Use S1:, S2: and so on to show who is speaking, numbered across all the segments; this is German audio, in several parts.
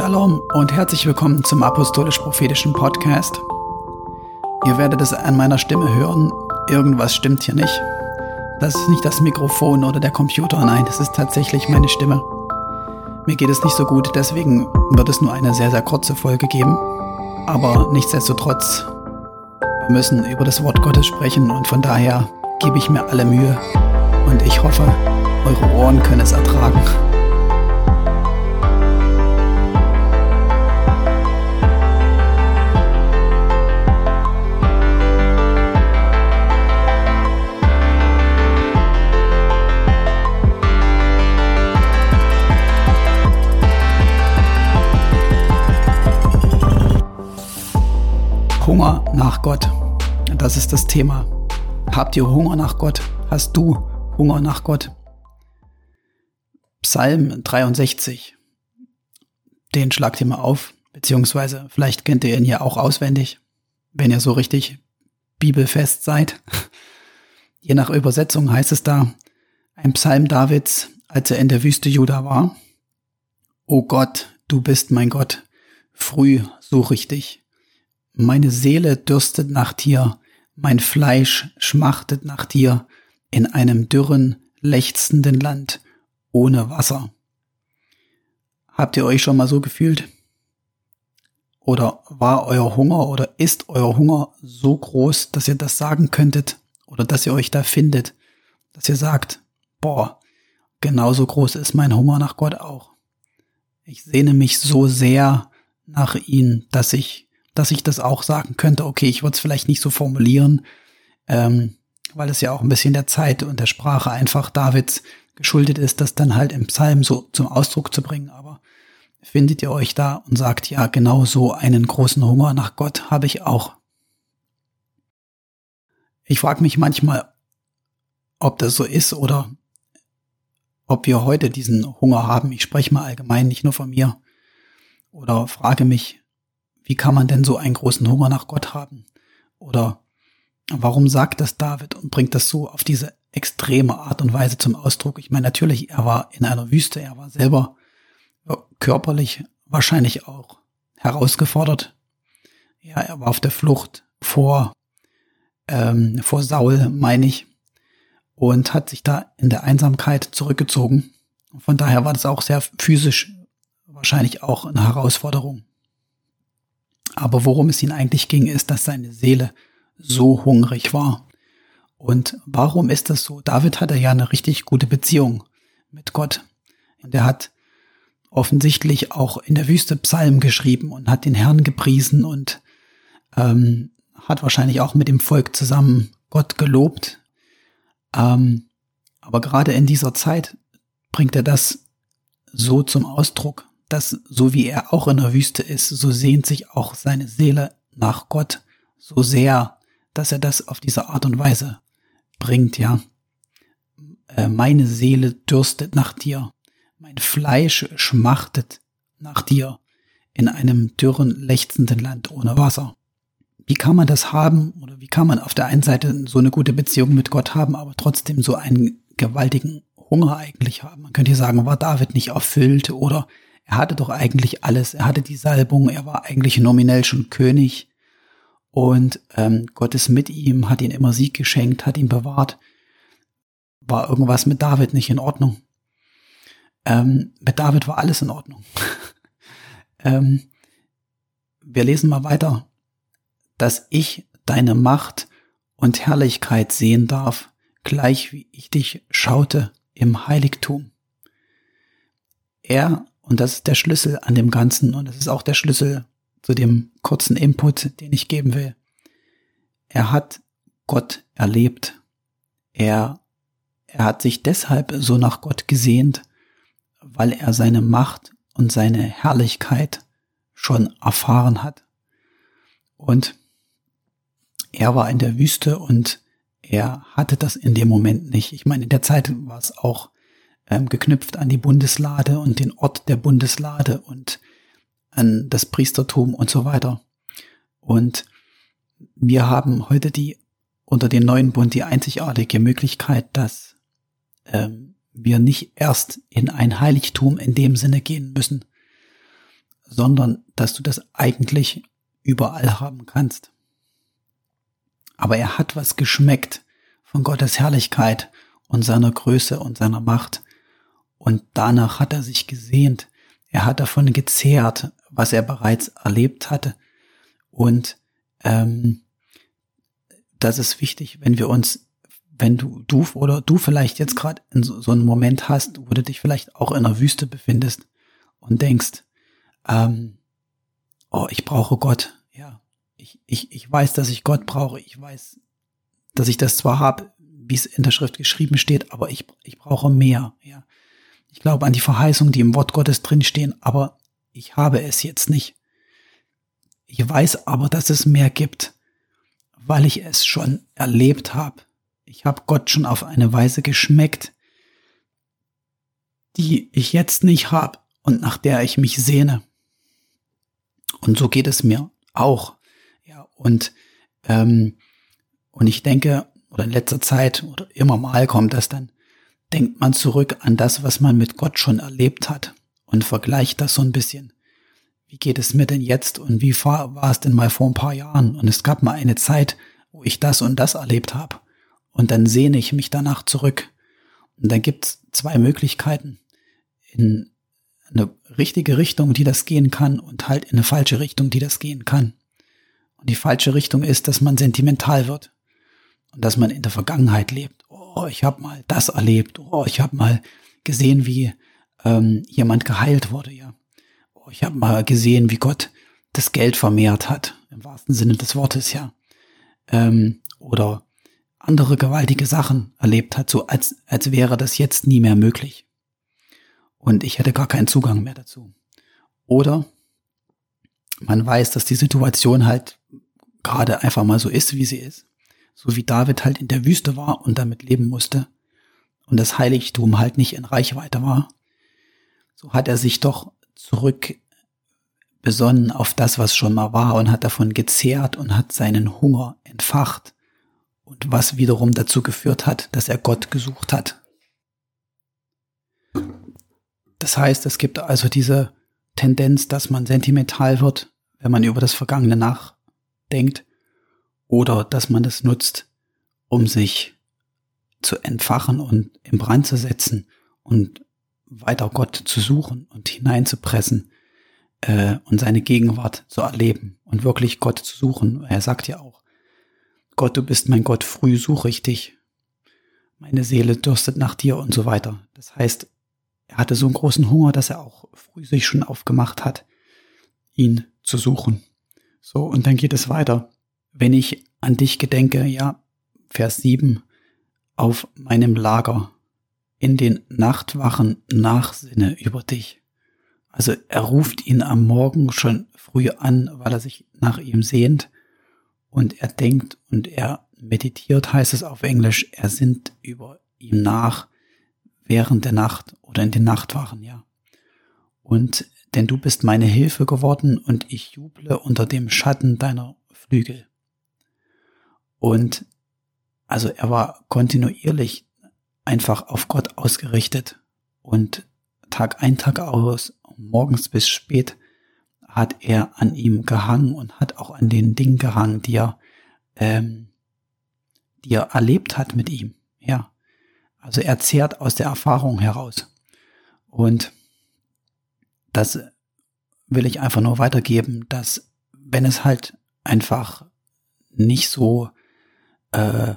S1: Shalom und herzlich willkommen zum Apostolisch-Prophetischen Podcast. Ihr werdet es an meiner Stimme hören, irgendwas stimmt hier nicht. Das ist nicht das Mikrofon oder der Computer, nein, das ist tatsächlich meine Stimme. Mir geht es nicht so gut, deswegen wird es nur eine sehr, sehr kurze Folge geben. Aber nichtsdestotrotz, wir müssen über das Wort Gottes sprechen und von daher gebe ich mir alle Mühe und ich hoffe, eure Ohren können es ertragen. Nach Gott. Das ist das Thema. Habt ihr Hunger nach Gott? Hast du Hunger nach Gott? Psalm 63. Den schlagt ihr mal auf, beziehungsweise vielleicht kennt ihr ihn ja auch auswendig, wenn ihr so richtig bibelfest seid. Je nach Übersetzung heißt es da, ein Psalm Davids, als er in der Wüste Juda war. O Gott, du bist mein Gott, früh suche ich dich. Meine Seele dürstet nach dir, mein Fleisch schmachtet nach dir in einem dürren, lechzenden Land ohne Wasser. Habt ihr euch schon mal so gefühlt? Oder war euer Hunger oder ist euer Hunger so groß, dass ihr das sagen könntet oder dass ihr euch da findet, dass ihr sagt, boah, genauso groß ist mein Hunger nach Gott auch. Ich sehne mich so sehr nach ihm, dass ich dass ich das auch sagen könnte, okay, ich würde es vielleicht nicht so formulieren, ähm, weil es ja auch ein bisschen der Zeit und der Sprache einfach Davids geschuldet ist, das dann halt im Psalm so zum Ausdruck zu bringen. Aber findet ihr euch da und sagt, ja, genau so einen großen Hunger nach Gott habe ich auch. Ich frage mich manchmal, ob das so ist oder ob wir heute diesen Hunger haben. Ich spreche mal allgemein, nicht nur von mir. Oder frage mich, wie kann man denn so einen großen Hunger nach Gott haben? Oder warum sagt das David und bringt das so auf diese extreme Art und Weise zum Ausdruck? Ich meine, natürlich, er war in einer Wüste, er war selber körperlich wahrscheinlich auch herausgefordert. Ja, er war auf der Flucht vor, ähm, vor Saul, meine ich, und hat sich da in der Einsamkeit zurückgezogen. Von daher war das auch sehr physisch wahrscheinlich auch eine Herausforderung. Aber worum es ihn eigentlich ging, ist, dass seine Seele so hungrig war. Und warum ist das so? David hatte ja eine richtig gute Beziehung mit Gott. Und er hat offensichtlich auch in der Wüste Psalm geschrieben und hat den Herrn gepriesen und ähm, hat wahrscheinlich auch mit dem Volk zusammen Gott gelobt. Ähm, aber gerade in dieser Zeit bringt er das so zum Ausdruck, dass so wie er auch in der Wüste ist, so sehnt sich auch seine Seele nach Gott so sehr, dass er das auf diese Art und Weise bringt, ja. Äh, meine Seele dürstet nach dir, mein Fleisch schmachtet nach dir in einem dürren, lechzenden Land ohne Wasser. Wie kann man das haben oder wie kann man auf der einen Seite so eine gute Beziehung mit Gott haben, aber trotzdem so einen gewaltigen Hunger eigentlich haben? Man könnte sagen, war David nicht erfüllt oder er hatte doch eigentlich alles. Er hatte die Salbung, er war eigentlich nominell schon König. Und ähm, Gott ist mit ihm, hat ihn immer Sieg geschenkt, hat ihn bewahrt. War irgendwas mit David nicht in Ordnung? Ähm, mit David war alles in Ordnung. ähm, wir lesen mal weiter. Dass ich deine Macht und Herrlichkeit sehen darf, gleich wie ich dich schaute im Heiligtum. Er und das ist der Schlüssel an dem Ganzen und das ist auch der Schlüssel zu dem kurzen Input, den ich geben will. Er hat Gott erlebt. Er, er hat sich deshalb so nach Gott gesehnt, weil er seine Macht und seine Herrlichkeit schon erfahren hat. Und er war in der Wüste und er hatte das in dem Moment nicht. Ich meine, in der Zeit war es auch ähm, geknüpft an die Bundeslade und den Ort der Bundeslade und an das Priestertum und so weiter. Und wir haben heute die unter den neuen Bund die einzigartige Möglichkeit, dass ähm, wir nicht erst in ein Heiligtum in dem Sinne gehen müssen, sondern dass du das eigentlich überall haben kannst. Aber er hat was geschmeckt von Gottes Herrlichkeit und seiner Größe und seiner Macht. Und danach hat er sich gesehnt. Er hat davon gezehrt, was er bereits erlebt hatte. Und ähm, das ist wichtig, wenn wir uns, wenn du, du oder du vielleicht jetzt gerade in so, so einem Moment hast, wo du dich vielleicht auch in der Wüste befindest und denkst, ähm, oh, ich brauche Gott. Ja, ich, ich, ich weiß, dass ich Gott brauche. Ich weiß, dass ich das zwar habe, wie es in der Schrift geschrieben steht, aber ich, ich brauche mehr. Ja, ich glaube an die Verheißungen, die im Wort Gottes drinstehen, aber ich habe es jetzt nicht. Ich weiß aber, dass es mehr gibt weil ich es schon erlebt habe. Ich habe Gott schon auf eine Weise geschmeckt, die ich jetzt nicht habe und nach der ich mich sehne. Und so geht es mir auch. Ja, und, ähm, und ich denke, oder in letzter Zeit oder immer mal kommt das dann, denkt man zurück an das, was man mit Gott schon erlebt hat und vergleicht das so ein bisschen wie geht es mir denn jetzt und wie war es denn mal vor ein paar Jahren? Und es gab mal eine Zeit, wo ich das und das erlebt habe. Und dann sehne ich mich danach zurück. Und dann gibt's zwei Möglichkeiten. In eine richtige Richtung, die das gehen kann, und halt in eine falsche Richtung, die das gehen kann. Und die falsche Richtung ist, dass man sentimental wird und dass man in der Vergangenheit lebt. Oh, ich habe mal das erlebt. Oh, ich habe mal gesehen, wie ähm, jemand geheilt wurde. Ja, ich habe mal gesehen, wie Gott das Geld vermehrt hat, im wahrsten Sinne des Wortes, ja. Ähm, oder andere gewaltige Sachen erlebt hat, so als, als wäre das jetzt nie mehr möglich. Und ich hätte gar keinen Zugang mehr dazu. Oder man weiß, dass die Situation halt gerade einfach mal so ist, wie sie ist. So wie David halt in der Wüste war und damit leben musste. Und das Heiligtum halt nicht in Reichweite war. So hat er sich doch zurück besonnen auf das, was schon mal war und hat davon gezehrt und hat seinen Hunger entfacht und was wiederum dazu geführt hat, dass er Gott gesucht hat. Das heißt, es gibt also diese Tendenz, dass man sentimental wird, wenn man über das Vergangene nachdenkt oder dass man es nutzt, um sich zu entfachen und im Brand zu setzen und weiter Gott zu suchen und hineinzupressen äh, und seine Gegenwart zu erleben und wirklich Gott zu suchen. Er sagt ja auch, Gott, du bist mein Gott, früh suche ich dich. Meine Seele dürstet nach dir und so weiter. Das heißt, er hatte so einen großen Hunger, dass er auch früh sich schon aufgemacht hat, ihn zu suchen. So, und dann geht es weiter. Wenn ich an dich gedenke, ja, Vers 7, auf meinem Lager in den Nachtwachen nachsinne über dich. Also er ruft ihn am Morgen schon früh an, weil er sich nach ihm sehnt und er denkt und er meditiert, heißt es auf Englisch, er sinnt über ihm nach während der Nacht oder in den Nachtwachen, ja. Und denn du bist meine Hilfe geworden und ich juble unter dem Schatten deiner Flügel. Und also er war kontinuierlich einfach auf Gott ausgerichtet und Tag ein, Tag aus, morgens bis spät hat er an ihm gehangen und hat auch an den Dingen gehangen, die er, ähm, die er erlebt hat mit ihm. Ja, also er zehrt aus der Erfahrung heraus. Und das will ich einfach nur weitergeben, dass wenn es halt einfach nicht so äh,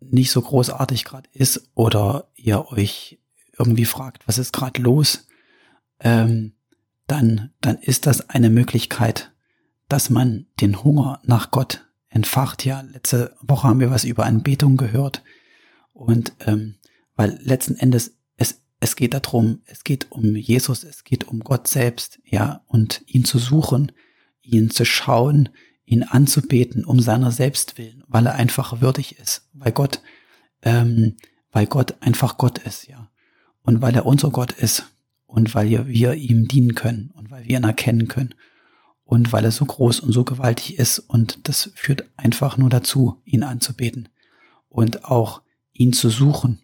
S1: nicht so großartig gerade ist oder ihr euch irgendwie fragt, was ist gerade los, ähm, dann, dann ist das eine Möglichkeit, dass man den Hunger nach Gott entfacht. Ja, letzte Woche haben wir was über Anbetung gehört. Und ähm, weil letzten Endes es, es geht darum, es geht um Jesus, es geht um Gott selbst, ja, und ihn zu suchen, ihn zu schauen, ihn anzubeten, um seiner selbst willen, weil er einfach würdig ist, weil Gott, ähm, weil Gott einfach Gott ist, ja. Und weil er unser Gott ist und weil wir ihm dienen können und weil wir ihn erkennen können und weil er so groß und so gewaltig ist und das führt einfach nur dazu, ihn anzubeten und auch ihn zu suchen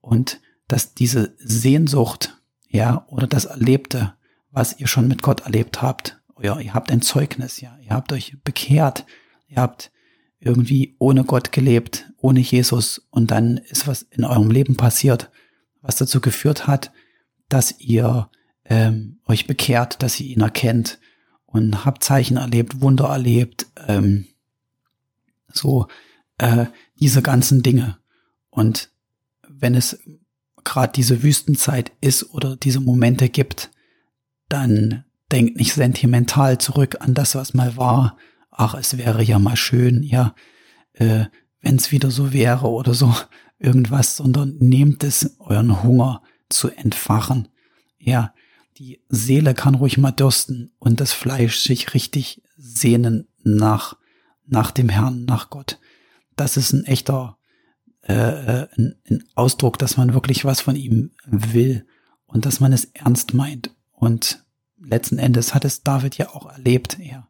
S1: und dass diese Sehnsucht, ja, oder das Erlebte, was ihr schon mit Gott erlebt habt. Ja, ihr habt ein Zeugnis, ja. Ihr habt euch bekehrt. Ihr habt irgendwie ohne Gott gelebt, ohne Jesus. Und dann ist was in eurem Leben passiert, was dazu geführt hat, dass ihr ähm, euch bekehrt, dass ihr ihn erkennt und habt Zeichen erlebt, Wunder erlebt, ähm, so äh, diese ganzen Dinge. Und wenn es gerade diese Wüstenzeit ist oder diese Momente gibt, dann denkt nicht sentimental zurück an das, was mal war. Ach, es wäre ja mal schön, ja, äh, wenn es wieder so wäre oder so irgendwas, sondern nehmt es, euren Hunger zu entfachen. Ja, die Seele kann ruhig mal dürsten und das Fleisch sich richtig sehnen nach, nach dem Herrn, nach Gott. Das ist ein echter äh, äh, ein, ein Ausdruck, dass man wirklich was von ihm will und dass man es ernst meint. Und letzten Endes hat es David ja auch erlebt, er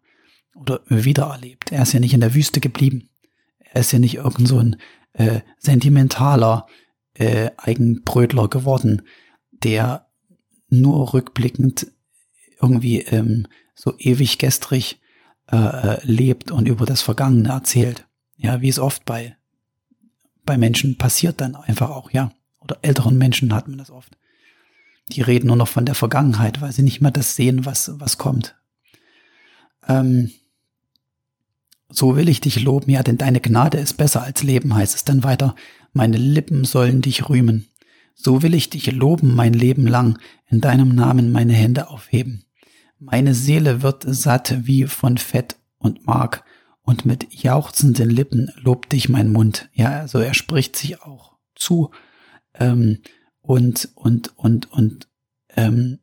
S1: oder wieder erlebt. Er ist ja nicht in der Wüste geblieben. Er ist ja nicht irgend so ein äh, sentimentaler äh, Eigenbrötler geworden, der nur rückblickend irgendwie ähm, so ewig gestrig äh, äh, lebt und über das Vergangene erzählt. Ja, wie es oft bei, bei Menschen passiert dann einfach auch, ja. Oder älteren Menschen hat man das oft. Die reden nur noch von der Vergangenheit, weil sie nicht mehr das sehen, was, was kommt. Ähm, so will ich dich loben, ja, denn deine Gnade ist besser als Leben, heißt es dann weiter. Meine Lippen sollen dich rühmen. So will ich dich loben mein Leben lang, in deinem Namen meine Hände aufheben. Meine Seele wird satt wie von Fett und Mark, und mit jauchzenden Lippen lobt dich mein Mund. Ja, also er spricht sich auch zu ähm, und und und und ähm,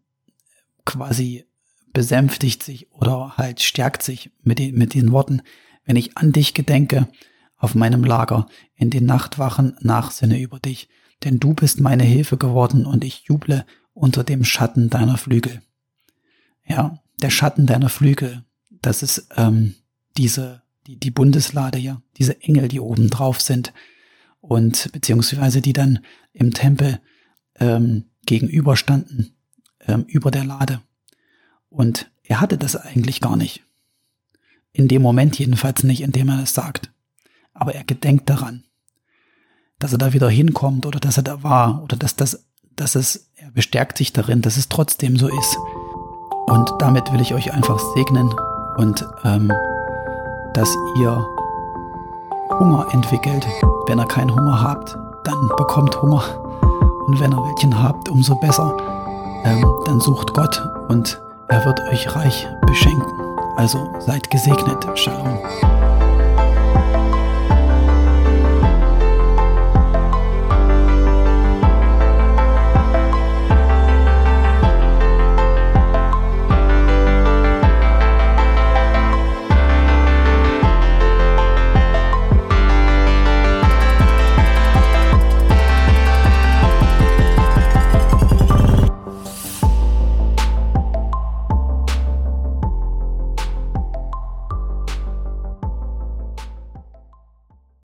S1: quasi besänftigt sich oder halt stärkt sich mit, den, mit den Worten, wenn ich an dich gedenke, auf meinem Lager, in den Nachtwachen nachsinne über dich, denn du bist meine Hilfe geworden und ich juble unter dem Schatten deiner Flügel. Ja, der Schatten deiner Flügel, das ist ähm, diese, die, die Bundeslade, ja, diese Engel, die oben drauf sind und beziehungsweise die dann im Tempel ähm, gegenüberstanden, ähm, über der Lade. Und er hatte das eigentlich gar nicht. In dem Moment jedenfalls nicht, in dem er es sagt. Aber er gedenkt daran dass er da wieder hinkommt oder dass er da war oder dass das, dass es, er bestärkt sich darin, dass es trotzdem so ist. Und damit will ich euch einfach segnen und ähm, dass ihr Hunger entwickelt. Wenn ihr keinen Hunger habt, dann bekommt Hunger. Und wenn ihr welchen habt, umso besser. Ähm, dann sucht Gott und er wird euch reich beschenken. Also seid gesegnet. Shalom.